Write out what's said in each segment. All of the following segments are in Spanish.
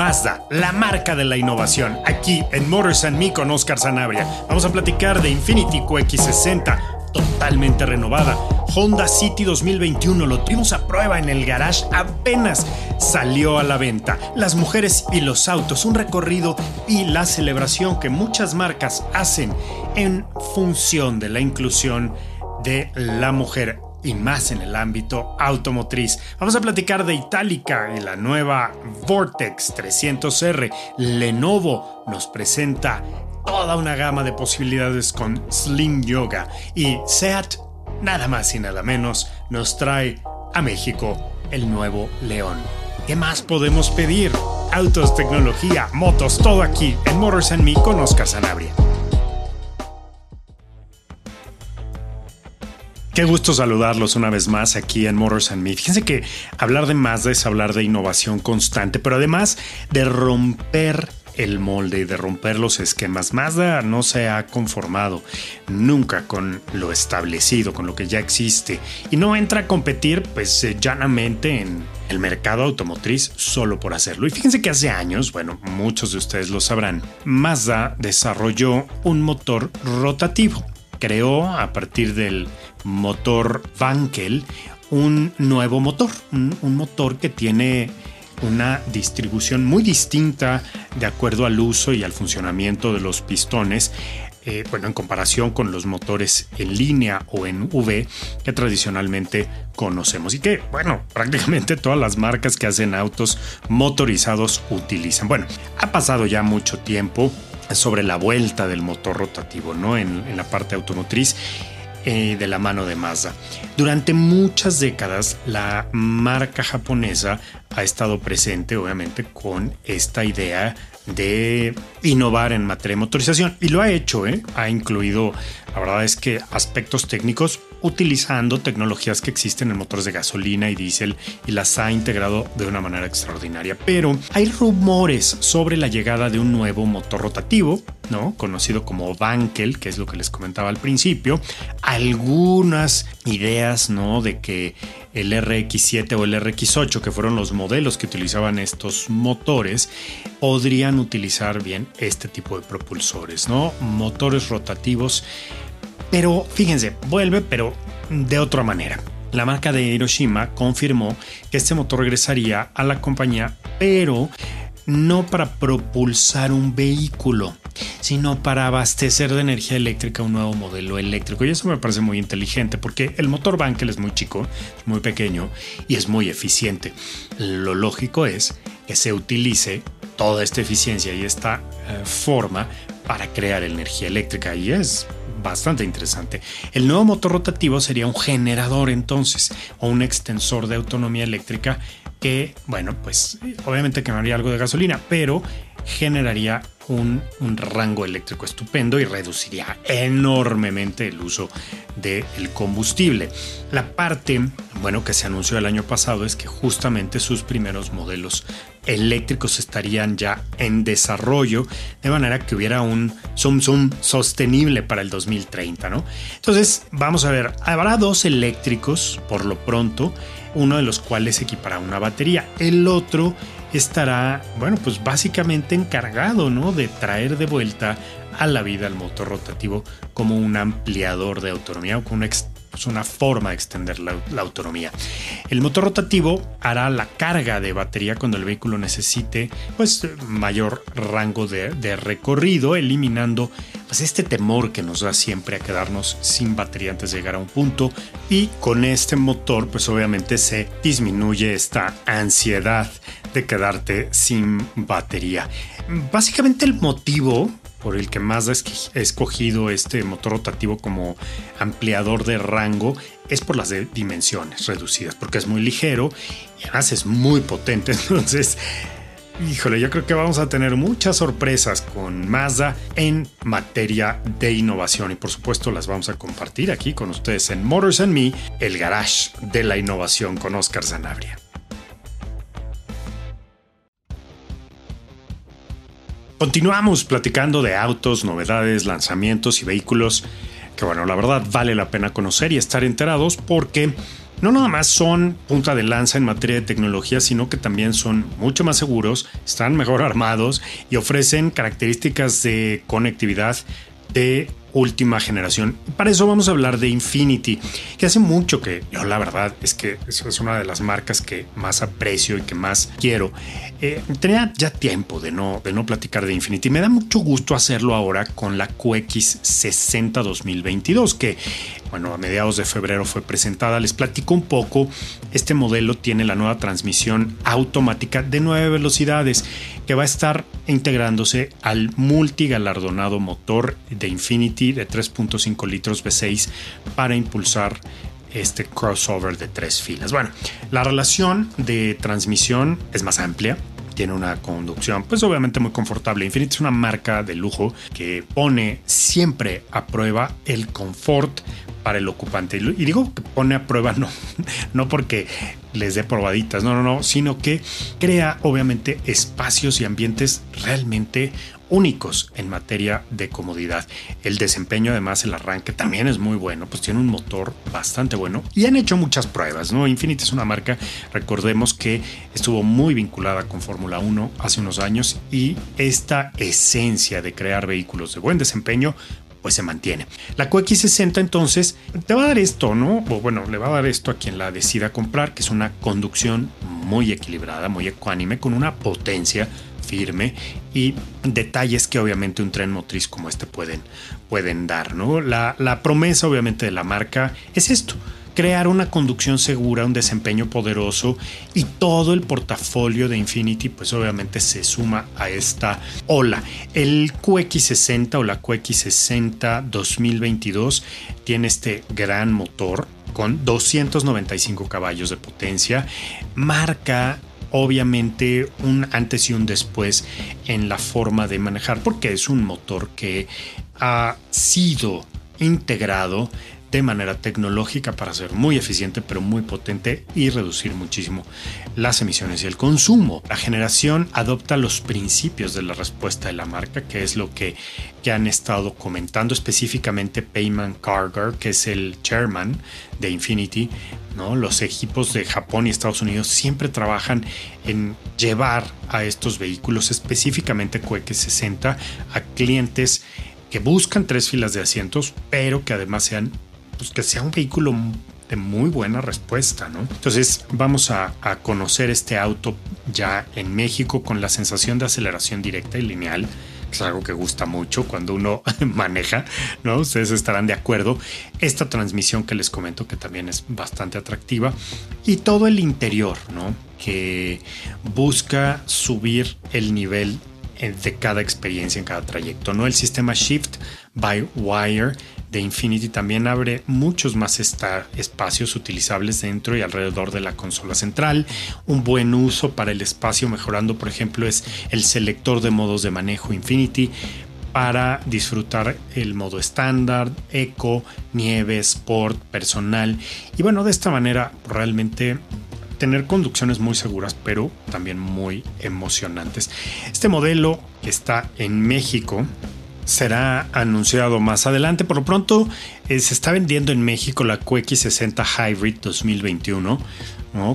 Mazda, la marca de la innovación. Aquí en Motors and Me con Oscar Sanabria. Vamos a platicar de Infinity QX60, totalmente renovada. Honda City 2021 lo tuvimos a prueba en el garage, apenas salió a la venta. Las mujeres y los autos, un recorrido y la celebración que muchas marcas hacen en función de la inclusión de la mujer y más en el ámbito automotriz. Vamos a platicar de Itálica y la nueva Vortex 300R. Lenovo nos presenta toda una gama de posibilidades con Slim Yoga y SEAT, nada más y nada menos, nos trae a México el nuevo León. ¿Qué más podemos pedir? Autos, tecnología, motos, todo aquí en Motors and Me con Oscar Sanabria. Qué gusto saludarlos una vez más aquí en Motors and Me. Fíjense que hablar de Mazda es hablar de innovación constante, pero además de romper el molde y de romper los esquemas. Mazda no se ha conformado nunca con lo establecido, con lo que ya existe, y no entra a competir pues eh, llanamente en el mercado automotriz solo por hacerlo. Y fíjense que hace años, bueno, muchos de ustedes lo sabrán, Mazda desarrolló un motor rotativo. Creó a partir del motor Wankel un nuevo motor, un, motor que tiene una distribución muy distinta de acuerdo al uso y al funcionamiento de los pistones. eh, bueno, en comparación con los motores en línea o en V que tradicionalmente conocemos y que, bueno, prácticamente todas las marcas que hacen autos motorizados utilizan. Bueno, ha pasado ya mucho tiempo sobre la vuelta del motor rotativo, ¿no? En, en la parte automotriz eh, de la mano de Mazda. Durante muchas décadas, la marca japonesa ha estado presente, obviamente, con esta idea de innovar en materia de motorización y lo ha hecho, ¿eh? ha incluido, la verdad es que aspectos técnicos utilizando tecnologías que existen en motores de gasolina y diésel y las ha integrado de una manera extraordinaria. Pero hay rumores sobre la llegada de un nuevo motor rotativo, ¿no? Conocido como Vankel, que es lo que les comentaba al principio. Algunas ideas, ¿no? De que el RX7 o el RX8, que fueron los modelos que utilizaban estos motores, podrían utilizar bien este tipo de propulsores, ¿no? Motores rotativos pero fíjense, vuelve, pero de otra manera. La marca de Hiroshima confirmó que este motor regresaría a la compañía, pero no para propulsar un vehículo, sino para abastecer de energía eléctrica un nuevo modelo eléctrico. Y eso me parece muy inteligente porque el motor Bankel es muy chico, muy pequeño y es muy eficiente. Lo lógico es que se utilice toda esta eficiencia y esta eh, forma para crear energía eléctrica y es bastante interesante. El nuevo motor rotativo sería un generador entonces o un extensor de autonomía eléctrica que, bueno, pues obviamente quemaría algo de gasolina, pero generaría un, rango eléctrico estupendo y reduciría enormemente el uso del combustible. La parte, bueno, que se anunció el año pasado es que justamente sus primeros modelos eléctricos estarían ya en desarrollo, de manera que hubiera un zoom zoom sostenible para el 2030, ¿no? Entonces, vamos a ver, habrá dos eléctricos por lo pronto, uno de los cuales equipará una batería, el otro estará, bueno, pues básicamente encargado, ¿no? De traer de vuelta a la vida el motor rotativo como un ampliador de autonomía o como pues, una forma de extender la, autonomía. El motor rotativo hará la carga de batería cuando el vehículo necesite pues, mayor rango de, de recorrido, eliminando pues, este temor que nos da siempre a quedarnos sin batería antes de llegar a un punto. Y con este motor, pues obviamente se disminuye esta ansiedad de quedarte sin batería. Básicamente el motivo por el que Mazda ha escogido este motor rotativo como ampliador de rango es por las dimensiones reducidas, porque es muy ligero y además es muy potente. Entonces, híjole, yo creo que vamos a tener muchas sorpresas con Mazda en materia de innovación y por supuesto las vamos a compartir aquí con ustedes en Motors and Me, el garage de la innovación con Oscar Zanabria. Continuamos platicando de autos, novedades, lanzamientos y vehículos que bueno, la verdad vale la pena conocer y estar enterados porque no nada más son punta de lanza en materia de tecnología, sino que también son mucho más seguros, están mejor armados y ofrecen características de conectividad de última generación. Para eso vamos a hablar de Infinity, que hace mucho que yo la verdad es que es una de las marcas que más aprecio y que más quiero. Eh, tenía ya tiempo de no, de no platicar de Infinity. Me da mucho gusto hacerlo ahora con la QX60 2022, que bueno, a mediados de febrero fue presentada. Les platico un poco. Este modelo tiene la nueva transmisión automática de nueve velocidades que va a estar integrándose al multigalardonado motor de Infinity de 3.5 litros V6 para impulsar este crossover de tres filas. Bueno, la relación de transmisión es más amplia, tiene una conducción pues obviamente muy confortable. Infinity es una marca de lujo que pone siempre a prueba el confort para el ocupante. Y digo que pone a prueba no, no porque les dé probaditas, no, no, no, sino que crea obviamente espacios y ambientes realmente únicos en materia de comodidad. El desempeño, además, el arranque también es muy bueno, pues tiene un motor bastante bueno y han hecho muchas pruebas, ¿no? Infiniti es una marca, recordemos que estuvo muy vinculada con Fórmula 1 hace unos años y esta esencia de crear vehículos de buen desempeño pues se mantiene. La QX60 entonces te va a dar esto, ¿no? O bueno, le va a dar esto a quien la decida comprar, que es una conducción muy equilibrada, muy ecuánime, con una potencia firme y detalles que obviamente un tren motriz como este pueden, pueden dar, ¿no? La, la promesa obviamente de la marca es esto, crear una conducción segura, un desempeño poderoso y todo el portafolio de Infinity pues obviamente se suma a esta ola. El QX60 o la QX60 2022 tiene este gran motor con 295 caballos de potencia, marca obviamente un antes y un después en la forma de manejar porque es un motor que ha sido integrado de manera tecnológica para ser muy eficiente pero muy potente y reducir muchísimo las emisiones y el consumo. La generación adopta los principios de la respuesta de la marca, que es lo que ya han estado comentando específicamente Payman Carger, que es el chairman de Infinity. ¿no? Los equipos de Japón y Estados Unidos siempre trabajan en llevar a estos vehículos, específicamente QX60, a clientes que buscan tres filas de asientos, pero que además sean pues, que sea un vehículo de muy buena respuesta, ¿no? Entonces vamos a, conocer este auto ya en México con la sensación de aceleración directa y lineal, que es algo que gusta mucho cuando uno maneja, ¿no? Ustedes estarán de acuerdo. Esta transmisión que les comento que también es bastante atractiva y todo el interior, ¿no? Que busca subir el nivel eh, de cada experiencia en cada trayecto, ¿no? El sistema Shift by Wire de Infinity también abre muchos más espacios utilizables dentro y alrededor de la consola central. Un buen uso para el espacio mejorando, por ejemplo, es el selector de modos de manejo Infinity para disfrutar el modo estándar, eco, nieve, sport, personal. Y bueno, de esta manera realmente tener conducciones muy seguras, pero también muy emocionantes. Este modelo que está en México será anunciado más adelante. Por lo pronto, eh, se está vendiendo en México la QX60 Hybrid 2021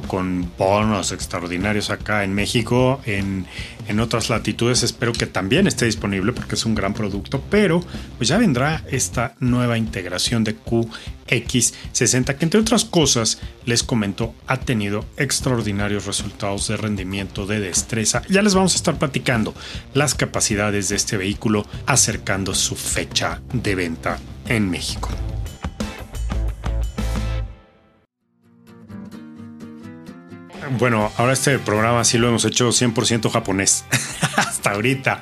con bonos extraordinarios acá en México, en, en, otras latitudes espero que también esté disponible porque es un gran producto, pero pues ya vendrá esta nueva integración de QX60 que entre otras cosas les comento ha tenido extraordinarios resultados de rendimiento, de destreza. Ya les vamos a estar platicando las capacidades de este vehículo acercando su fecha de venta en México. Bueno, ahora este programa sí lo hemos hecho 100% japonés. Hasta ahorita.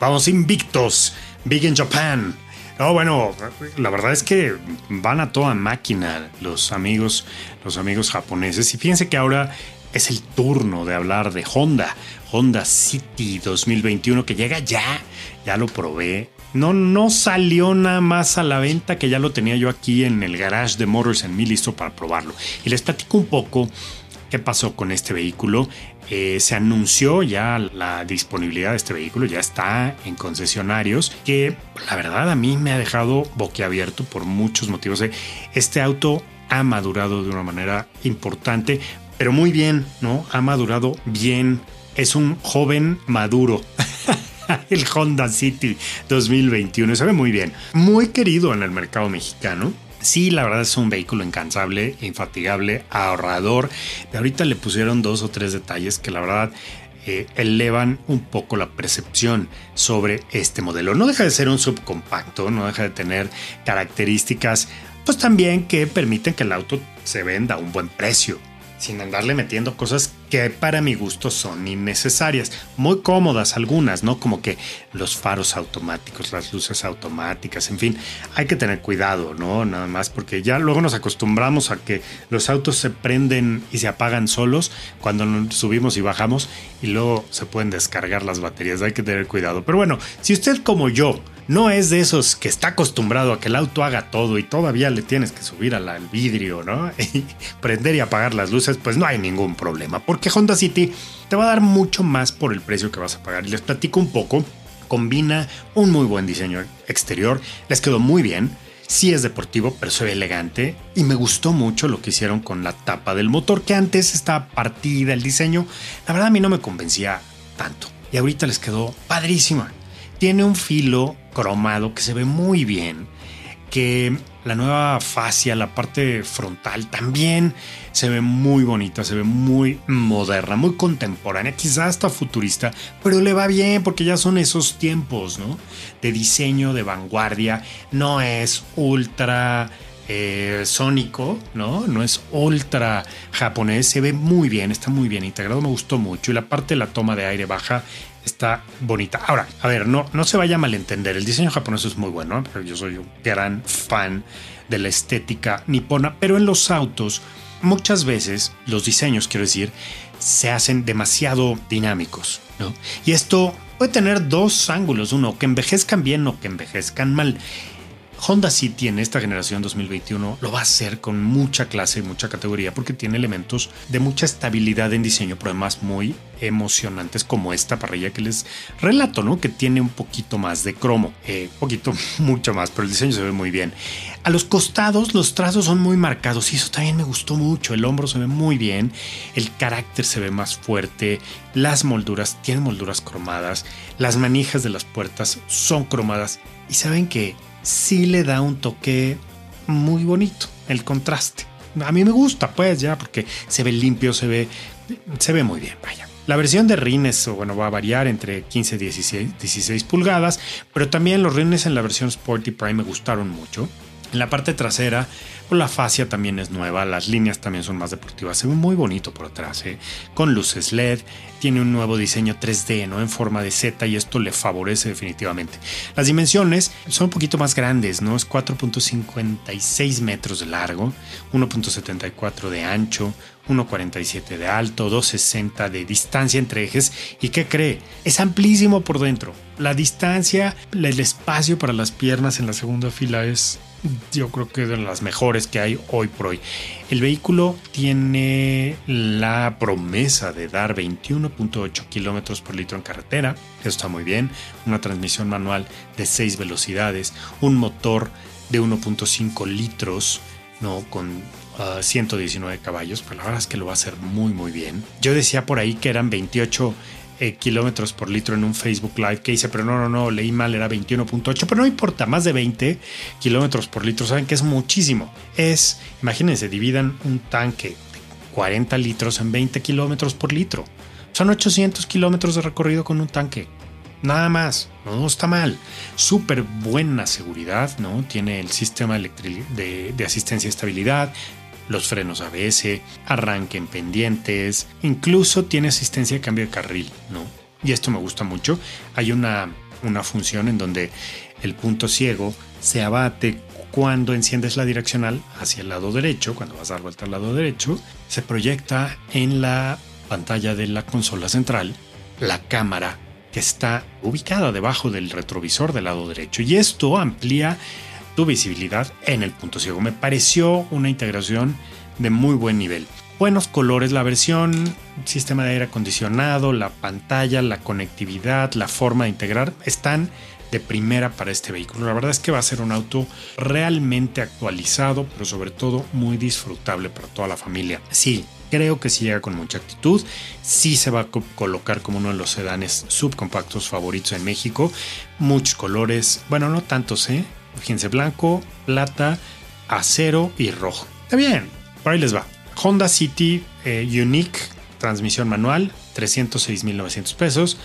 Vamos invictos. Big in Japan. No, bueno, la verdad es que van a toda máquina los amigos, los amigos japoneses. Y fíjense que ahora es el turno de hablar de Honda. Honda City 2021 que llega ya. Ya lo probé. No, no salió nada más a la venta que ya lo tenía yo aquí en el garage de Motors en mi listo para probarlo. Y les platico un poco qué pasó con este vehículo. Eh, se anunció ya la disponibilidad de este vehículo, ya está en concesionarios, que la verdad a mí me ha dejado boquiabierto por muchos motivos. Este auto ha madurado de una manera importante, pero muy bien, ¿no? Ha madurado bien. Es un joven maduro. el Honda City 2021 se ve muy bien. Muy querido en el mercado mexicano Sí, la verdad es un vehículo incansable, infatigable, ahorrador. ahorita le pusieron dos o tres detalles que la verdad eh, elevan un poco la percepción sobre este modelo. No deja de ser un subcompacto, no deja de tener características, pues también que permiten que el auto se venda a un buen precio sin andarle metiendo cosas que para mi gusto son innecesarias. Muy cómodas algunas, ¿no? Como que los faros automáticos, las luces automáticas, en fin, hay que tener cuidado, ¿no? Nada más porque ya luego nos acostumbramos a que los autos se prenden y se apagan solos cuando subimos y bajamos y luego se pueden descargar las baterías, hay que tener cuidado. Pero bueno, si usted como yo, no es de esos que está acostumbrado a que el auto haga todo y todavía le tienes que subir al vidrio, ¿no? Y prender y apagar las luces, pues no hay ningún problema, porque Honda City te va a dar mucho más por el precio que vas a pagar. Y les platico un poco, combina un muy buen diseño exterior, les quedó muy bien. Sí es deportivo, pero se ve elegante y me gustó mucho lo que hicieron con la tapa del motor, que antes estaba partida el diseño. La verdad a mí no me convencía tanto. Y ahorita les quedó padrísima. Tiene un filo cromado que se ve muy bien, que la nueva fascia, la parte frontal también se ve muy bonita, se ve muy moderna, muy contemporánea, quizás hasta futurista, pero le va bien porque ya son esos tiempos, ¿no? De diseño, de vanguardia, no es ultra eh, sónico, ¿no? No es ultra japonés, se ve muy bien, está muy bien integrado, me gustó mucho y la parte de la toma de aire baja está bonita. Ahora, a ver, no, no se vaya a malentender. El diseño japonés es muy bueno. Yo soy un gran fan de la estética nipona, pero en los autos, muchas veces los diseños, quiero decir, se hacen demasiado dinámicos. ¿no? Y esto puede tener dos ángulos: uno, que envejezcan bien o que envejezcan mal. Honda City en esta generación 2021 lo va a hacer con mucha clase y mucha categoría porque tiene elementos de mucha estabilidad en diseño, pero además muy emocionantes como esta parrilla que les relato, ¿no? Que tiene un poquito más de cromo, eh, poquito, mucho más, pero el diseño se ve muy bien. A los costados los trazos son muy marcados y eso también me gustó mucho. El hombro se ve muy bien, el carácter se ve más fuerte, las molduras tienen molduras cromadas, las manijas de las puertas son cromadas y saben que sí le da un toque muy bonito, el contraste. A mí me gusta, pues ya, porque se ve limpio, se ve, se ve muy bien, vaya. La versión de rines, bueno, va a variar entre 15 y 16, 16 pulgadas, pero también los rines en la versión Sporty Prime me gustaron mucho. En la parte trasera la fascia también es nueva, las líneas también son más deportivas, se ve muy bonito por atrás, ¿eh? con luces LED, tiene un nuevo diseño 3D, ¿no? En forma de Z y esto le favorece definitivamente. Las dimensiones son un poquito más grandes, ¿no? Es 4.56 metros de largo, 1.74 de ancho, 1.47 de alto, 2.60 de distancia entre ejes. ¿Y qué cree? Es amplísimo por dentro. La distancia, el espacio para las piernas en la segunda fila es yo creo que de las mejores que hay hoy por hoy. El vehículo tiene la promesa de dar 21.8 kilómetros por litro en carretera. Eso está muy bien. Una transmisión manual de 6 velocidades. Un motor de 1.5 litros ¿no? Con 119 caballos, pero la verdad es que lo va a hacer muy, muy bien. Yo decía por ahí que eran 28 eh, kilómetros por litro en un Facebook Live que hice, pero no, no, no, leí mal, era 21.8, pero no importa, más de 20 kilómetros por litro, saben que es muchísimo. Es, imagínense, dividan un tanque de 40 litros en 20 kilómetros por litro. Son 800 kilómetros de recorrido con un tanque. Nada más, no está mal. Súper buena seguridad, ¿no? Tiene el sistema de, de asistencia y estabilidad, los frenos ABS, arranque en pendientes, incluso tiene asistencia de cambio de carril, ¿no? Y esto me gusta mucho. Hay una, una función en donde el punto ciego se abate cuando enciendes la direccional hacia el lado derecho, cuando vas a dar vuelta al lado derecho, se proyecta en la pantalla de la consola central la cámara que está ubicada debajo del retrovisor del lado derecho y esto amplía visibilidad en el punto ciego. Me pareció una integración de muy buen nivel. Buenos colores, la versión, sistema de aire acondicionado, la pantalla, la conectividad, la forma de integrar, están de primera para este vehículo. La verdad es que va a ser un auto realmente actualizado, pero sobre todo muy disfrutable para toda la familia. Sí, creo que si llega con mucha actitud, sí se va a colocar como uno de los sedanes subcompactos favoritos en México. Muchos colores, bueno, no tantos, ¿eh? Fíjense, blanco, plata, acero y rojo. Está bien, por ahí les va. Honda City eh, Unique, transmisión manual, 306.900 pesos.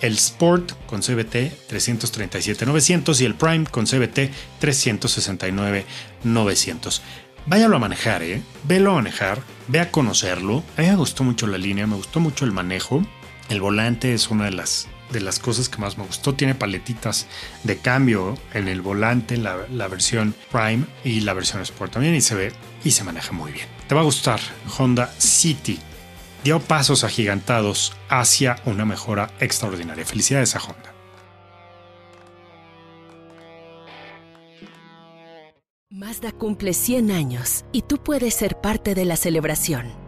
El Sport con CBT 337.900 y el Prime con CBT 369.900. Váyalo a manejar, ¿eh? Velo a manejar, ve a conocerlo. A mí me gustó mucho la línea, me gustó mucho el manejo. El volante es una de las de las cosas que más me gustó. Tiene paletitas de cambio en el volante, la, la versión Prime y la versión Sport también y se ve y se maneja muy bien. Te va a gustar Honda City. Dio pasos agigantados hacia una mejora extraordinaria. Felicidades a Honda. Mazda cumple 100 años y tú puedes ser parte de la celebración.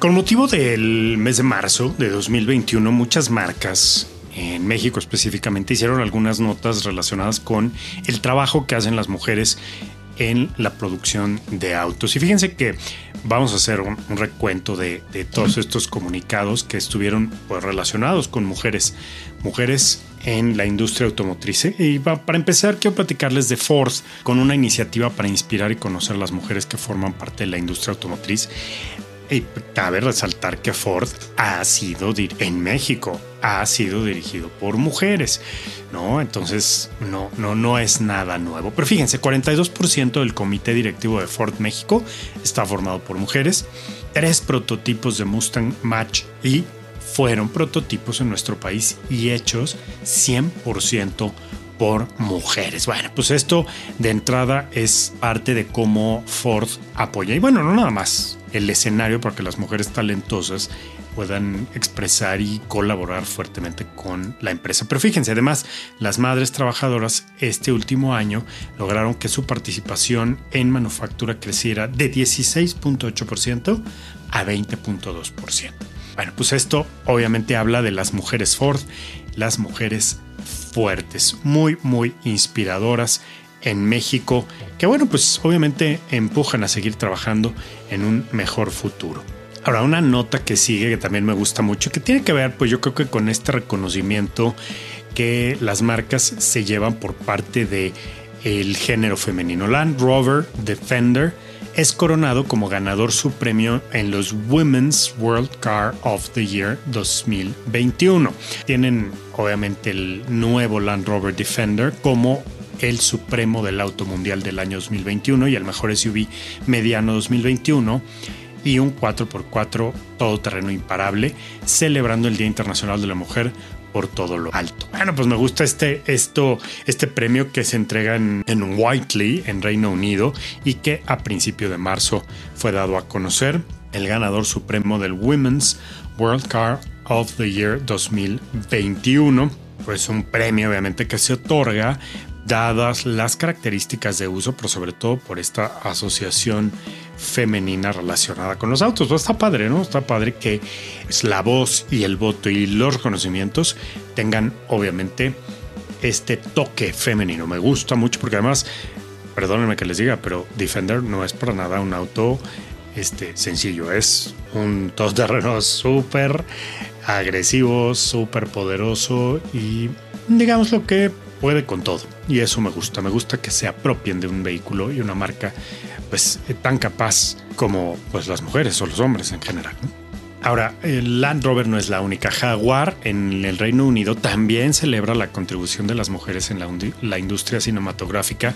Con motivo del mes de marzo de 2021, muchas marcas en México específicamente hicieron algunas notas relacionadas con el trabajo que hacen las mujeres en la producción de autos. Y fíjense que vamos a hacer un, recuento de, todos estos comunicados que estuvieron pues, relacionados con mujeres, mujeres en la industria automotriz. Y para empezar, quiero platicarles de Ford con una iniciativa para inspirar y conocer a las mujeres que forman parte de la industria automotriz. Y cabe resaltar que Ford ha sido en México, ha sido dirigido por mujeres, ¿no? Entonces no, no, no es nada nuevo. Pero fíjense, 42% del comité directivo de Ford México está formado por mujeres. Tres prototipos de Mustang Match y fueron prototipos en nuestro país y hechos 100% por mujeres. Bueno, pues esto de entrada es parte de cómo Ford apoya. Y bueno, no nada más el escenario para que las mujeres talentosas puedan expresar y colaborar fuertemente con la empresa. Pero fíjense, además, las madres trabajadoras este último año lograron que su participación en manufactura creciera de 16.8% a 20.2%. Bueno, pues esto obviamente habla de las mujeres Ford, las mujeres fuertes, muy, muy inspiradoras en México, que bueno, pues obviamente empujan a seguir trabajando en un mejor futuro. Ahora, una nota que sigue que también me gusta mucho, que tiene que ver, pues yo creo que con este reconocimiento que las marcas se llevan por parte de género femenino. Land Rover Defender es coronado como ganador su premio en los Women's World Car of the Year 2021. Tienen obviamente el nuevo Land Rover Defender como el supremo del auto mundial del año 2021 y el mejor SUV mediano 2021 y un 4x4 todoterreno imparable, celebrando el Día Internacional de la Mujer por todo lo alto. Bueno, pues me gusta este, esto, este premio que se entrega en, en Whiteley, en Reino Unido, y que a principio de marzo fue dado a conocer. El ganador supremo del Women's World Car of the Year 2021. Pues un premio obviamente que se otorga dadas las características de uso, pero sobre todo por esta asociación femenina relacionada con los autos. Pues está padre, ¿no? Está padre que la voz y el voto y los conocimientos tengan obviamente este toque femenino. Me gusta mucho porque además, perdónenme que les diga, pero Defender no es para nada un auto este, sencillo. Es un todoterreno súper agresivo, súper poderoso y digamos lo que puede con todo. Y eso me gusta. Me gusta que se apropien de un vehículo y una marca pues tan capaz como pues las mujeres o los hombres en general. Ahora, el Land Rover no es la única. Jaguar en el Reino Unido también celebra la contribución de las mujeres en la, industria cinematográfica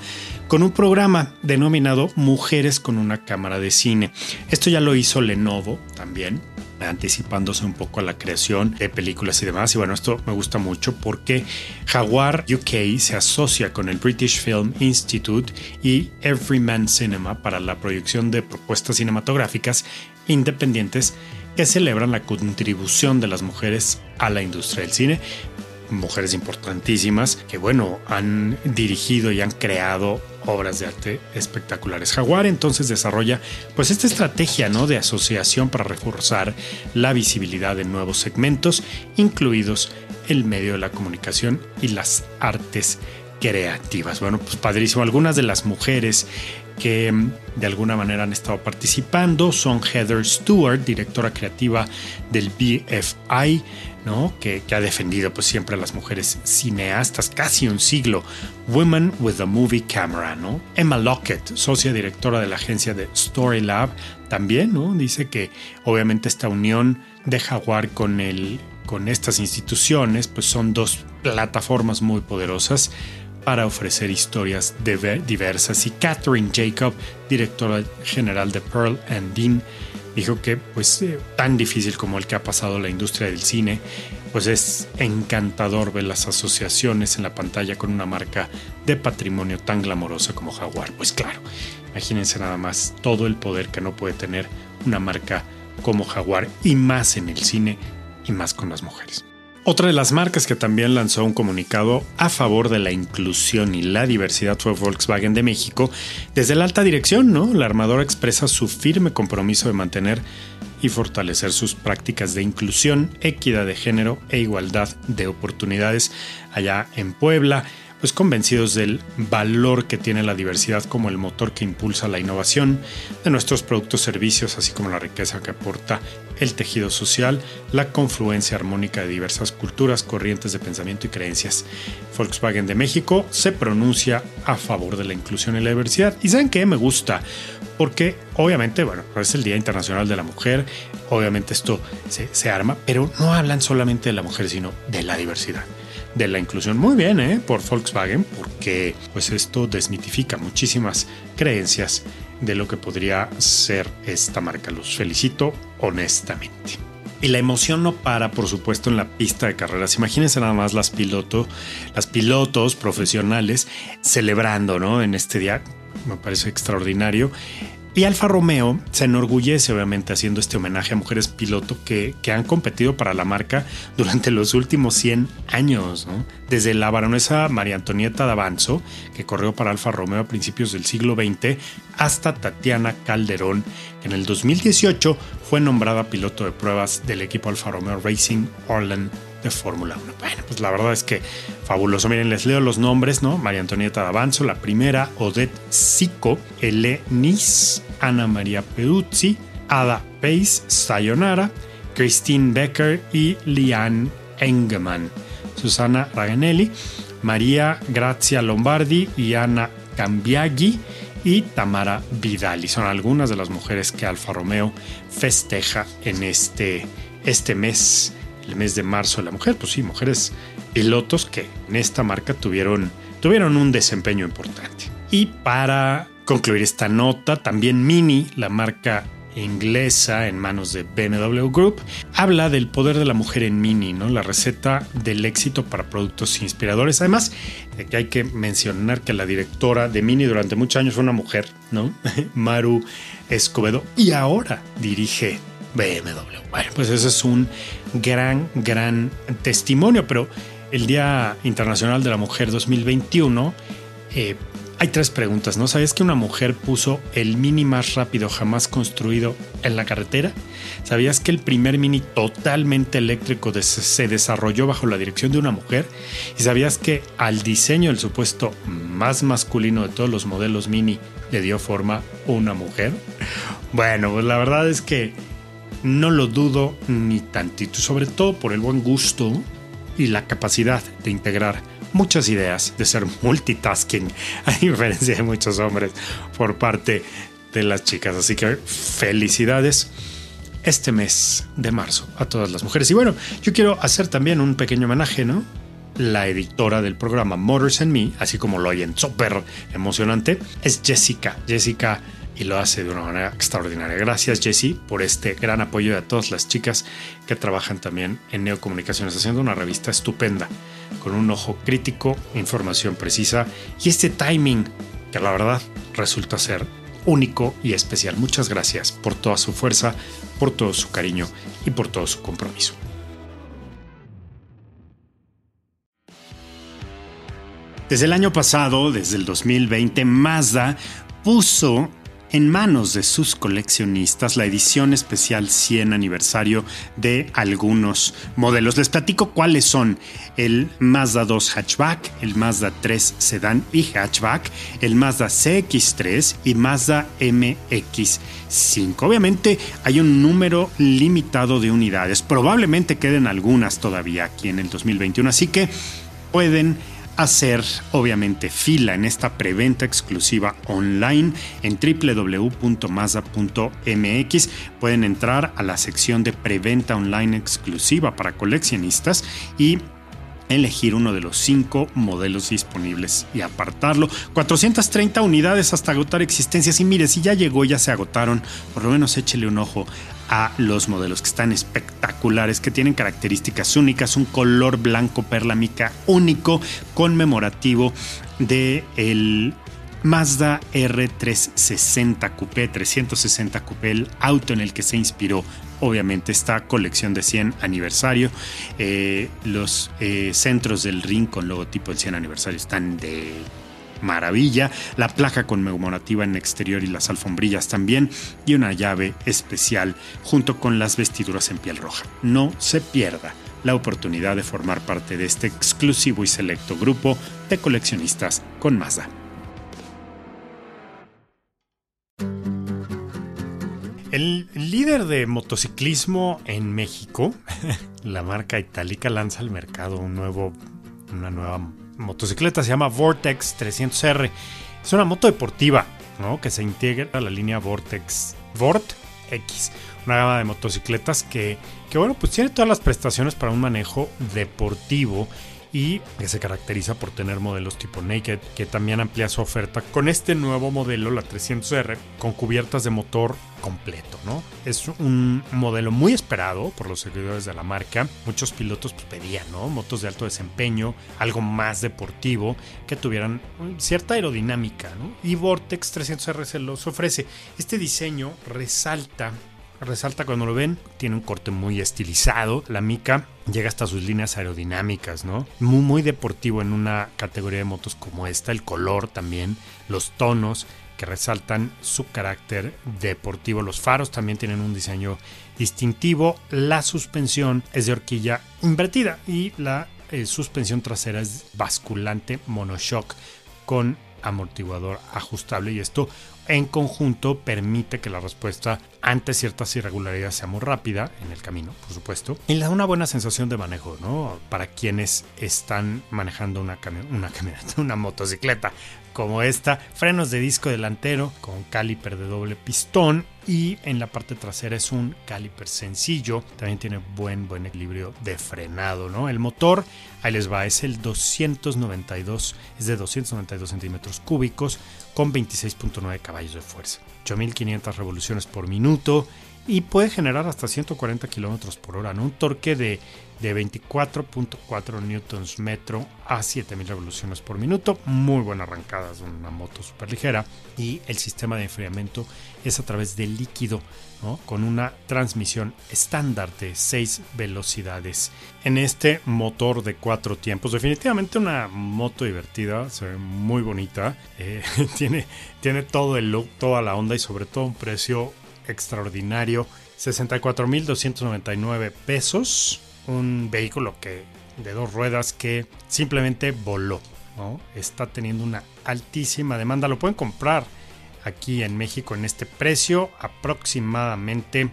con un programa denominado Mujeres con una cámara de cine. Esto ya lo hizo Lenovo también anticipándose un poco a la creación de películas y demás. Y bueno, esto me gusta mucho porque Jaguar UK se asocia con el British Film Institute y Everyman Cinema para la proyección de propuestas cinematográficas independientes que celebran la contribución de las mujeres a la industria del cine. Mujeres importantísimas que, bueno, han dirigido y han creado obras de arte espectaculares. Jaguar entonces desarrolla pues esta estrategia ¿no? de asociación para reforzar la visibilidad de nuevos segmentos, incluidos el medio de la comunicación y las artes creativas. Bueno, pues padrísimo. Algunas de las mujeres que mm, de alguna manera han estado participando son Heather Stewart, directora creativa del BFI, ¿no? que, ha defendido pues, siempre a las mujeres cineastas, casi un siglo. Women with a Movie Camera. ¿no? Emma Lockett, socia directora de la agencia de Story Lab, también ¿no? dice que obviamente esta unión de Jaguar con, el, con estas instituciones pues, son dos plataformas muy poderosas para ofrecer historias diversas. Y Catherine Jacob, directora general de Pearl and Dean, dijo que pues eh, tan difícil como el que ha pasado la industria del cine, pues es encantador ver las asociaciones en la pantalla con una marca de patrimonio tan glamorosa como Jaguar. Pues claro, imagínense nada más todo el poder que no puede tener una marca como Jaguar y más en el cine y más con las mujeres. Otra de las marcas que también lanzó un comunicado a favor de la inclusión y la diversidad fue Volkswagen de México. Desde la alta dirección, ¿no? La armadora expresa su firme compromiso de mantener y fortalecer sus prácticas de inclusión, equidad de género e igualdad de oportunidades allá en Puebla pues convencidos del valor que tiene la diversidad como el motor que impulsa la innovación de nuestros productos servicios, así como la riqueza que aporta el tejido social, la confluencia armónica de diversas culturas, corrientes de pensamiento y creencias. Volkswagen de México se pronuncia a favor de la inclusión y la diversidad. ¿Y saben qué? Me gusta, porque obviamente, bueno, es el Día Internacional de la Mujer, obviamente esto se, se arma, pero no hablan solamente de la mujer, sino de la diversidad de la inclusión. Muy bien, ¿eh? Por Volkswagen, porque pues esto desmitifica muchísimas creencias de lo que podría ser esta marca. Los felicito honestamente. Y la emoción no para, por supuesto, en la pista de carreras. Imagínense nada más las pilotos, las pilotos profesionales celebrando, ¿no? En este día, me parece extraordinario. Y Alfa Romeo se enorgullece obviamente haciendo este homenaje a mujeres piloto que, que han competido para la marca durante los últimos 100 años, desde la baronesa María Antonieta D'Avanzo, que corrió para Alfa Romeo a principios del siglo XX, hasta Tatiana Calderón, que en el 2018 fue nombrada piloto de pruebas del equipo Alfa Romeo Racing Orland Fórmula 1. Bueno, pues la verdad es que fabuloso. Miren, les leo los nombres, ¿no? María Antonieta D'Avanzo, la primera, Odette Sico, Nis, Ana María Peduzzi, Ada Pace, Sayonara, Christine Becker y Liane Engemann. Susana Raganelli, María Grazia Lombardi y Ana Cambiaghi y Tamara Vidal. Y son algunas de las mujeres que Alfa Romeo festeja en este, este mes el mes de marzo de la mujer. Pues sí, mujeres pilotos que en esta marca tuvieron, tuvieron un desempeño importante. Y para concluir esta nota, también Mini, la marca inglesa en manos de BMW Group, habla del poder de la mujer en Mini, ¿no? La receta del éxito para productos inspiradores. Además, de que hay que mencionar que la directora de Mini durante muchos años fue una mujer, ¿no? Maru Escobedo, y ahora dirige BMW. Bueno, pues ese es un gran, gran testimonio, pero el Día Internacional de la Mujer 2021, eh, hay tres preguntas, ¿no? ¿Sabías que una mujer puso el mini más rápido jamás construido en la carretera? ¿Sabías que el primer mini totalmente eléctrico se desarrolló bajo la dirección de una mujer? ¿Y sabías que al diseño del supuesto más masculino de todos los modelos mini le dio forma una mujer? Bueno, pues la verdad es que no lo dudo ni tantito, sobre todo por el buen gusto y la capacidad de integrar muchas ideas, de ser multitasking, a diferencia de muchos hombres por parte de las chicas. Así que felicidades este mes de marzo a todas las mujeres. Y bueno, yo quiero hacer también un pequeño homenaje, ¿no? La editora del programa Motors and Me, así como lo oyen súper emocionante, es Jessica. Jessica y lo hace de una manera extraordinaria. Gracias Jessie por este gran apoyo a todas las chicas que trabajan también en Neocomunicaciones, haciendo una revista estupenda, con un ojo crítico, información precisa y este timing que la verdad resulta ser único y especial. Muchas gracias por toda su fuerza, por todo su cariño y por todo su compromiso. Desde el año pasado, desde el 2020, Mazda puso en manos de sus coleccionistas la edición especial 100 aniversario de algunos modelos. Les platico cuáles son el Mazda 2 hatchback, el Mazda 3 sedán y hatchback, el Mazda CX3 y Mazda MX5. Obviamente hay un número limitado de unidades, probablemente queden algunas todavía aquí en el 2021, así que pueden hacer obviamente fila en esta preventa exclusiva online en www.mazda.mx. Pueden entrar a la sección de preventa online exclusiva para coleccionistas y elegir uno de los cinco modelos disponibles y apartarlo. 430 unidades hasta agotar existencias. Y mire, si ya llegó, ya se agotaron, por lo menos échele un ojo a los modelos que están espectaculares, que tienen características únicas, un color blanco perla mica único, conmemorativo de el Mazda R360 Coupé, 360 Coupé, el auto en el que se inspiró obviamente esta colección de 100 aniversario. Eh, los eh, centros del ring con logotipo del 100 aniversario están de maravilla, la placa conmemorativa en exterior y las alfombrillas también, y una llave especial junto con las vestiduras en piel roja. No se pierda la oportunidad de formar parte de este exclusivo y selecto grupo de coleccionistas con Mazda. El líder de motociclismo en México, la marca Itálica, lanza al mercado una nueva motocicleta, se llama Vortex 300R. Es una moto deportiva ¿no? que se integra a la línea Vortex Vort X, una gama de motocicletas que, que bueno, pues tiene todas las prestaciones para un manejo deportivo y que se caracteriza por tener modelos tipo Naked, que también amplía su oferta con este nuevo modelo, la 300R, con cubiertas de motor completo, ¿no? Es un modelo muy esperado por los seguidores de la marca. Muchos pilotos pues, pedían, ¿no? Motos de alto desempeño, algo más deportivo, que tuvieran cierta aerodinámica, ¿no? Y Vortex 300R se los ofrece. Este diseño resalta resalta cuando lo ven, tiene un corte muy estilizado, la mica llega hasta sus líneas aerodinámicas, ¿no? Muy, deportivo en una categoría de motos como esta, el color también, los tonos que resaltan su carácter deportivo. Los faros también tienen un diseño distintivo, la suspensión es de horquilla invertida y la eh, suspensión trasera es basculante monoshock con amortiguador ajustable y esto en conjunto permite que la respuesta ante ciertas irregularidades sea muy rápida en el camino, por supuesto, y le da una buena sensación de manejo, ¿no? Para quienes están manejando una, una camioneta, una motocicleta como esta, frenos de disco delantero con caliper de doble pistón y en la parte trasera es un caliper sencillo, también tiene buen buen equilibrio de frenado, ¿no? El motor, ahí les va, es el 292, es de 292 centímetros cúbicos con 26.9 caballos de fuerza, 8500 revoluciones por minuto y puede generar hasta 140 kilómetros por hora, ¿no? un torque de, de 24.4 newtons metro a 7000 revoluciones por minuto. Muy buena arrancada, es una moto súper ligera. Y el sistema de enfriamiento es a través de líquido, con una transmisión estándar de 6 velocidades. En este motor de 4 tiempos, definitivamente una moto divertida, se ve muy bonita, eh, tiene, tiene todo el look, toda la onda y sobre todo un precio extraordinario. 64.299 pesos. Un vehículo que de dos ruedas que simplemente voló. Está teniendo una altísima demanda. Lo pueden comprar aquí en México en este precio. Aproximadamente,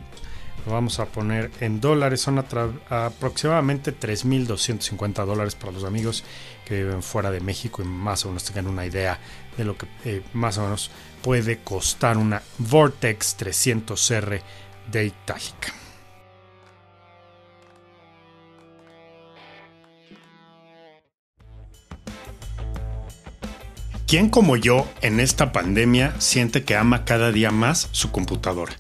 lo vamos a poner en dólares, son aproximadamente 3.250 dólares para los amigos que viven fuera de México y más o menos tengan una idea de lo que eh, más o menos puede costar una Vortex 300R de Itálica. ¿Quién como yo en esta pandemia siente que ama cada día más su computadora?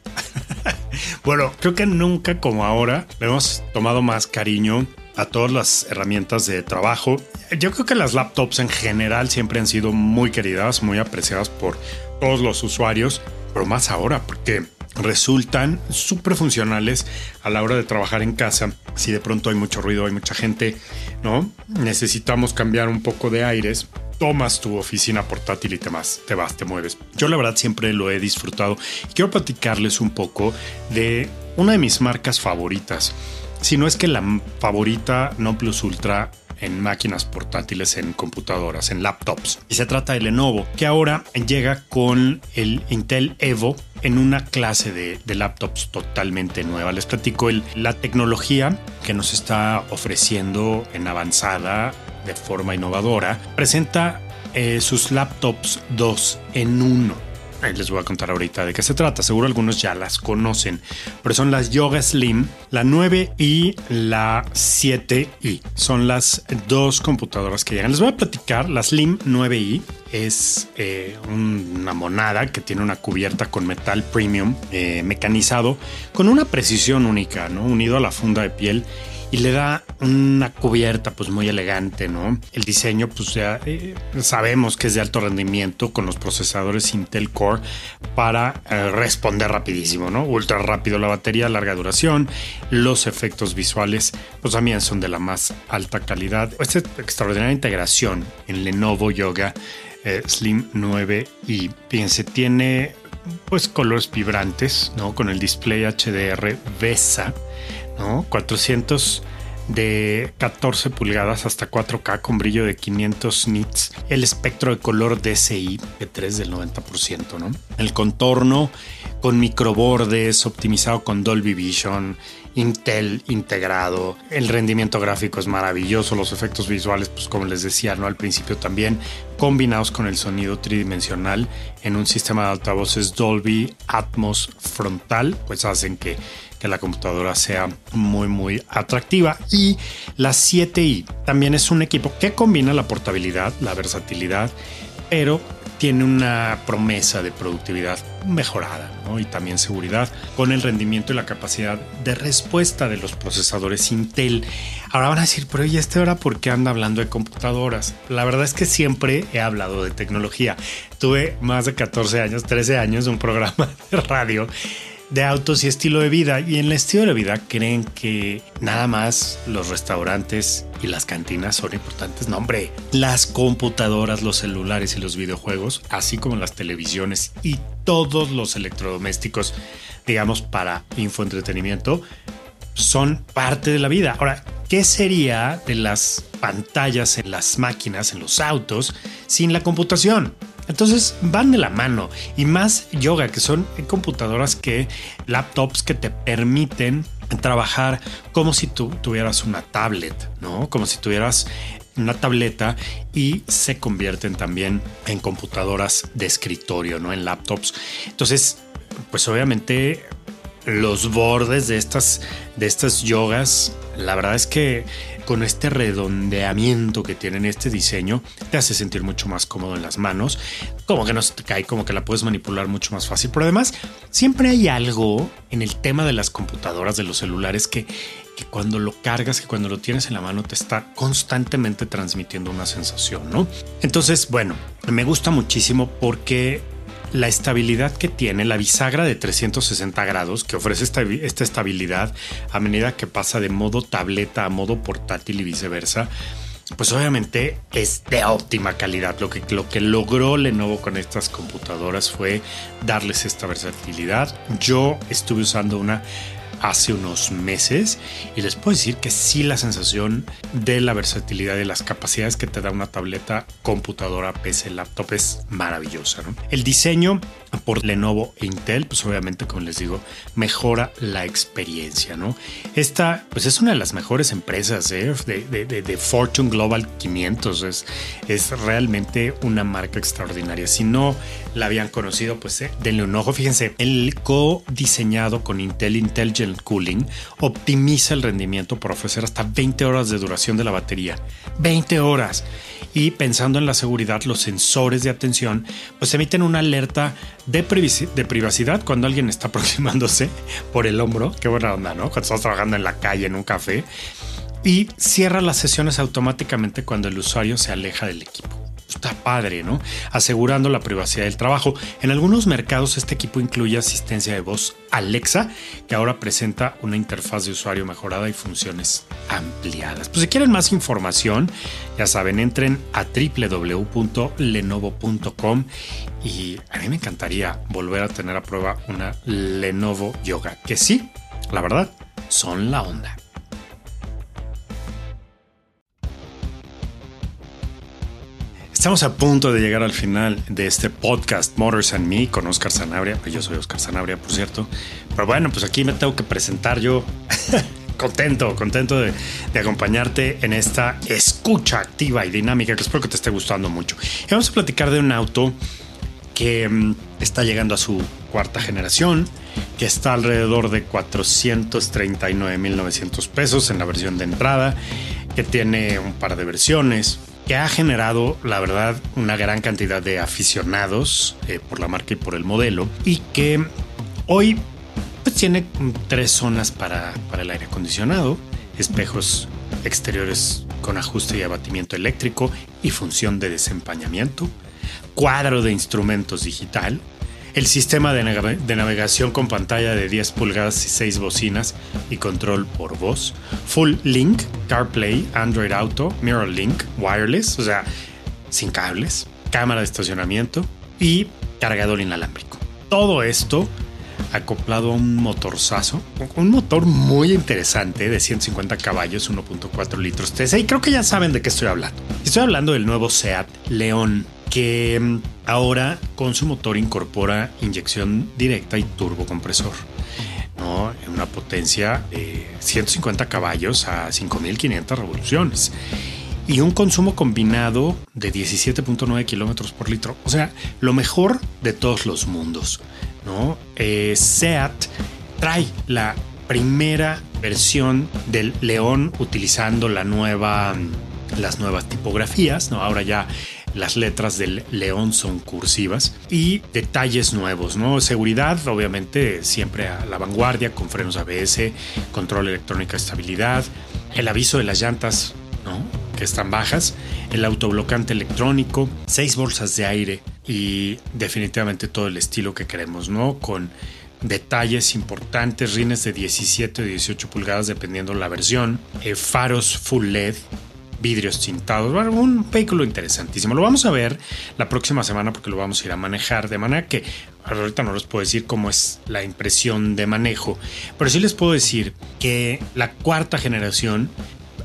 bueno, creo que nunca como ahora hemos tomado más cariño a todas las herramientas de trabajo. Yo creo que las laptops en general siempre han sido muy queridas, muy apreciadas por todos los usuarios, pero más ahora porque resultan súper funcionales a la hora de trabajar en casa. Si de pronto hay mucho ruido, hay mucha gente, ¿no? Necesitamos cambiar un poco de aires. Tomas tu oficina portátil y te vas, te vas, te mueves. Yo la verdad siempre lo he disfrutado quiero platicarles un poco de una de mis marcas favoritas. Si no es que la favorita no plus ultra en máquinas portátiles, en computadoras, en laptops. Y se trata de Lenovo, que ahora llega con el Intel Evo en una clase de, laptops totalmente nueva. Les platico el, la tecnología que nos está ofreciendo en avanzada de forma innovadora. Presenta eh, sus laptops dos en uno les voy a contar ahorita de qué se trata. Seguro algunos ya las conocen, pero son las Yoga Slim, la 9 y la 7i. Son las dos computadoras que llegan. Les voy a platicar. La Slim 9i es eh, una monada que tiene una cubierta con metal premium eh, mecanizado con una precisión única, ¿no? Unido a la funda de piel y le da una cubierta pues muy elegante, ¿no? El diseño pues ya eh, sabemos que es de alto rendimiento con los procesadores Intel Core para eh, responder rapidísimo, ¿no? Ultra rápido la batería, larga duración, los efectos visuales pues también son de la más alta calidad. Esta extraordinaria integración en Lenovo Yoga eh, Slim 9 y fíjense, tiene pues colores vibrantes, ¿no? Con el display HDR VESA ¿no? 400 de 14 pulgadas hasta 4K con brillo de 500 nits, el espectro de color DCI de 3 del 90%, ¿no? El contorno con microbordes optimizado con Dolby Vision, Intel integrado, el rendimiento gráfico es maravilloso, los efectos visuales, pues como les decía, ¿no? Al principio también, combinados con el sonido tridimensional en un sistema de altavoces Dolby Atmos frontal, pues hacen que que la computadora sea muy muy atractiva y la 7i también es un equipo que combina la portabilidad, la versatilidad, pero tiene una promesa de productividad mejorada y también seguridad con el rendimiento y la capacidad de respuesta de los procesadores Intel. Ahora van a decir, pero ¿y este ahora por qué anda hablando de computadoras? La verdad es que siempre he hablado de tecnología. Tuve más de 14 años, 13 años, un programa de radio de autos y estilo de vida. Y en el estilo de vida creen que nada más los restaurantes y las cantinas son importantes. No, hombre, las computadoras, los celulares y los videojuegos, así como las televisiones y todos los electrodomésticos, digamos, para infoentretenimiento, son parte de la vida. Ahora, ¿qué sería de las pantallas en las máquinas, en los autos, sin la computación? Entonces van de la mano y más yoga, que son computadoras que, laptops que te permiten trabajar como si tú tuvieras una tablet, ¿no? Como si tuvieras una tableta y se convierten también en computadoras de escritorio, ¿no? En laptops. Entonces, pues obviamente los bordes de estas, de estas yogas, la verdad es que con este redondeamiento que tienen este diseño, te hace sentir mucho más cómodo en las manos, como que no se te cae, como que la puedes manipular mucho más fácil. Pero además, siempre hay algo en el tema de las computadoras, de los celulares, que, que cuando lo cargas, que cuando lo tienes en la mano, te está constantemente transmitiendo una sensación, ¿no? Entonces, bueno, me gusta muchísimo porque la estabilidad que tiene, la bisagra de 360 grados que ofrece esta, esta, estabilidad a medida que pasa de modo tableta a modo portátil y viceversa, pues obviamente es de óptima calidad. Lo que, lo que logró Lenovo con estas computadoras fue darles esta versatilidad. Yo estuve usando una hace unos meses y les puedo decir que sí la sensación de la versatilidad de las capacidades que te da una tableta, computadora, PC, laptop es maravillosa. El diseño por Lenovo e Intel, pues obviamente, como les digo, mejora la experiencia, ¿no? Esta, pues es una de las mejores empresas ¿eh? de, de, Fortune Global 500, es, es realmente una marca extraordinaria. Si no la habían conocido, pues eh, denle un ojo. Fíjense, el co-diseñado con Intel Intelligent Cooling optimiza el rendimiento por ofrecer hasta 20 horas de duración de la batería. 20 horas y pensando en la seguridad, los sensores de atención pues emiten una alerta de, privacidad cuando alguien está aproximándose por el hombro. Qué buena onda, ¿no? Cuando estás trabajando en la calle, en un café. Y cierra las sesiones automáticamente cuando el usuario se aleja del equipo está padre, ¿no? Asegurando la privacidad del trabajo. En algunos mercados este equipo incluye asistencia de voz Alexa, que ahora presenta una interfaz de usuario mejorada y funciones ampliadas. Pues si quieren más información, ya saben, entren a www.lenovo.com y a mí me encantaría volver a tener a prueba una Lenovo Yoga, que sí, la verdad, son la onda. Estamos a punto de llegar al final de este podcast Motors and Me con Oscar Sanabria. Yo soy Oscar Sanabria, por cierto. Pero bueno, pues aquí me tengo que presentar yo. contento, contento de, acompañarte en esta escucha activa y dinámica que espero que te esté gustando mucho. Y vamos a platicar de un auto que mm, está llegando a su cuarta generación, que está alrededor de 439.900 pesos en la versión de entrada, que tiene un par de versiones, que ha generado, la verdad, una gran cantidad de aficionados eh, por la marca y por el modelo, y que hoy pues, tiene tres zonas para, para el aire acondicionado, espejos exteriores con ajuste y abatimiento eléctrico y función de desempañamiento, cuadro de instrumentos digital, el sistema de, navegación con pantalla de 10 pulgadas y 6 bocinas y control por voz, Full Link, CarPlay, Android Auto, Mirror Link, Wireless, o sea, sin cables, cámara de estacionamiento y cargador inalámbrico. Todo esto acoplado a un motorzazo, un motor muy interesante de 150 caballos, 1.4 litros TSI. Y creo que ya saben de qué estoy hablando. Estoy hablando del nuevo Seat León que mm, ahora con su motor incorpora inyección directa y turbocompresor. ¿no? Una potencia de 150 caballos a 5500 revoluciones y un consumo combinado de 17.9 kilómetros por litro. O sea, lo mejor de todos los mundos. ¿no? Eh, SEAT trae la primera versión del León utilizando la nueva, las nuevas tipografías. ¿no? Ahora ya las letras del león son cursivas y detalles nuevos, ¿no? Seguridad, obviamente, siempre a la vanguardia, con frenos ABS, control electrónico de estabilidad, el aviso de las llantas, ¿no? Que están bajas, el autoblocante electrónico, seis bolsas de aire y definitivamente todo el estilo que queremos, ¿no? Con detalles importantes, rines de 17 o 18 pulgadas dependiendo la versión, eh, faros full LED, vidrios tintados. un vehículo interesantísimo. Lo vamos a ver la próxima semana porque lo vamos a ir a manejar de manera que ahorita no les puedo decir cómo es la impresión de manejo, pero sí les puedo decir que la cuarta generación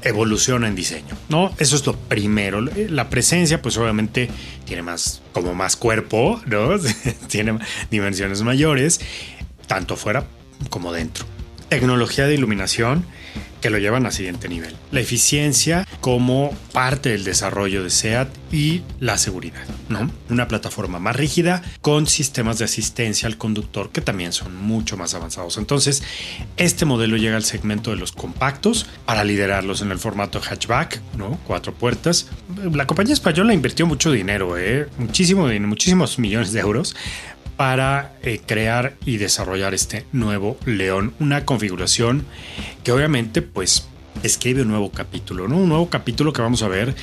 evoluciona en diseño, ¿no? Eso es lo primero. La presencia, pues obviamente tiene más, como más cuerpo, ¿no? tiene dimensiones mayores, tanto fuera como dentro. Tecnología de iluminación que lo llevan al siguiente nivel. La eficiencia como parte del desarrollo de SEAT y la seguridad, ¿no? Una plataforma más rígida con sistemas de asistencia al conductor que también son mucho más avanzados. Entonces, este modelo llega al segmento de los compactos para liderarlos en el formato hatchback, ¿no? Cuatro puertas. La compañía española invirtió mucho dinero, ¿eh? Muchísimo dinero, muchísimos millones de euros para eh, crear y desarrollar este nuevo León, una configuración que obviamente pues escribe un nuevo capítulo, ¿no? Un nuevo capítulo que vamos a ver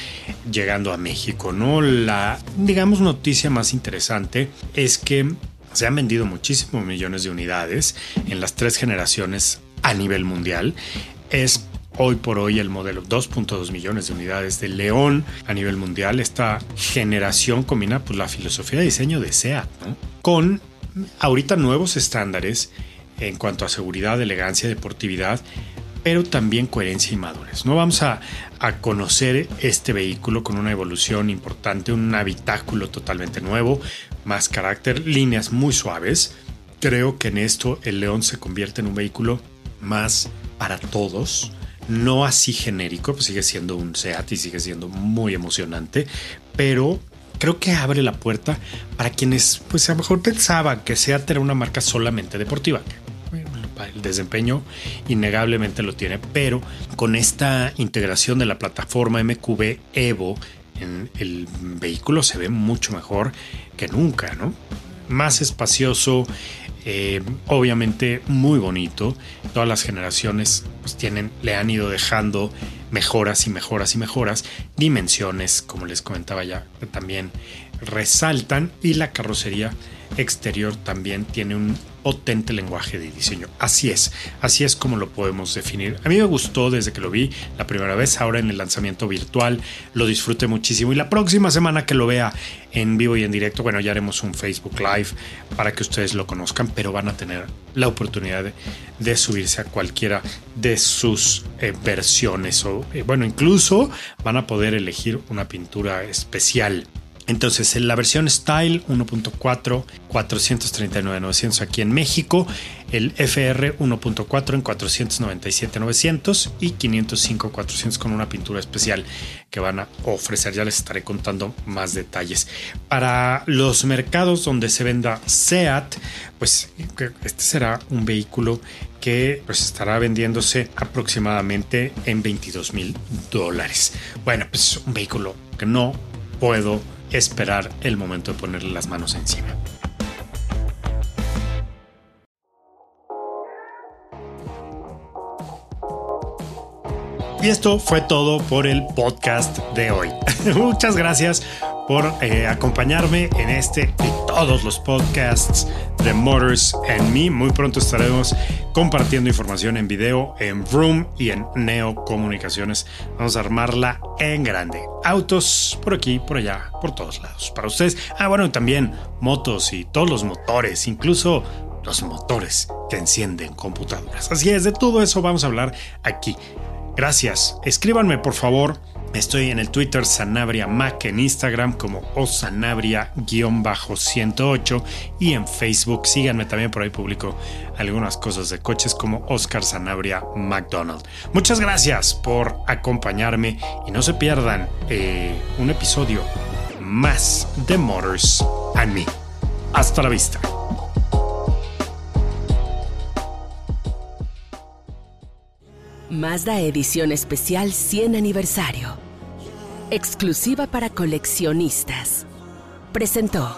llegando a México, ¿no? La, digamos, noticia más interesante es que se han vendido muchísimos millones de unidades en las tres generaciones a nivel mundial. Es hoy por hoy el modelo 2.2 millones de unidades de León a nivel mundial. Esta generación combina pues, la filosofía de diseño de SEAT con ahorita nuevos estándares en cuanto a seguridad, elegancia, deportividad, pero también coherencia y madurez. No vamos a, a conocer este vehículo con una evolución importante, un habitáculo totalmente nuevo, más carácter, líneas muy suaves. Creo que en esto el León se convierte en un vehículo más para todos, no así genérico, pues sigue siendo un SEAT y sigue siendo muy emocionante, pero creo que abre la puerta para quienes pues a lo mejor pensaban que SEAT era una marca solamente deportiva. El desempeño innegablemente lo tiene, pero con esta integración de la plataforma MQB Evo en el vehículo se ve mucho mejor que nunca, ¿no? Más espacioso, eh, obviamente muy bonito. Todas las generaciones pues, tienen, le han ido dejando mejoras y mejoras y mejoras. Dimensiones, como les comentaba ya, también resaltan. Y la carrocería exterior también tiene un potente lenguaje de diseño. Así es, así es como lo podemos definir. A mí me gustó desde que lo vi la primera vez, ahora en el lanzamiento virtual, lo disfruté muchísimo y la próxima semana que lo vea en vivo y en directo, bueno, ya haremos un Facebook Live para que ustedes lo conozcan, pero van a tener la oportunidad de, subirse a cualquiera de sus eh, versiones o, eh, bueno, incluso van a poder elegir una pintura especial entonces, en la versión Style 1.4, 439.900 aquí en México, el FR 1.4 en 497.900 y 505.400 con una pintura especial que van a ofrecer. Ya les estaré contando más detalles. Para los mercados donde se venda SEAT, pues este será un vehículo que pues estará vendiéndose aproximadamente en 22 mil dólares. Bueno, pues un vehículo que no puedo esperar el momento de ponerle las manos encima. Y esto fue todo por el podcast de hoy. Muchas gracias por eh, acompañarme en este y todos los podcasts de Motors and Me. Muy pronto estaremos compartiendo información en video en Vroom y en Neo Comunicaciones. Vamos a armarla en grande. Autos por aquí, por allá, por todos lados. Para ustedes. Ah, bueno, también motos y todos los motores, incluso los motores que encienden computadoras. Así es, de todo eso vamos a hablar aquí. Gracias. Escríbanme por favor Estoy en el Twitter Sanabria Mac, en Instagram como osanabria-108 y en Facebook. Síganme también por ahí publico algunas cosas de coches como Oscar Sanabria McDonald. Muchas gracias por acompañarme y no se pierdan eh, un episodio más de Motors and Me. Hasta la vista. Mazda Edición Especial 100 Aniversario. Exclusiva para coleccionistas. Presentó.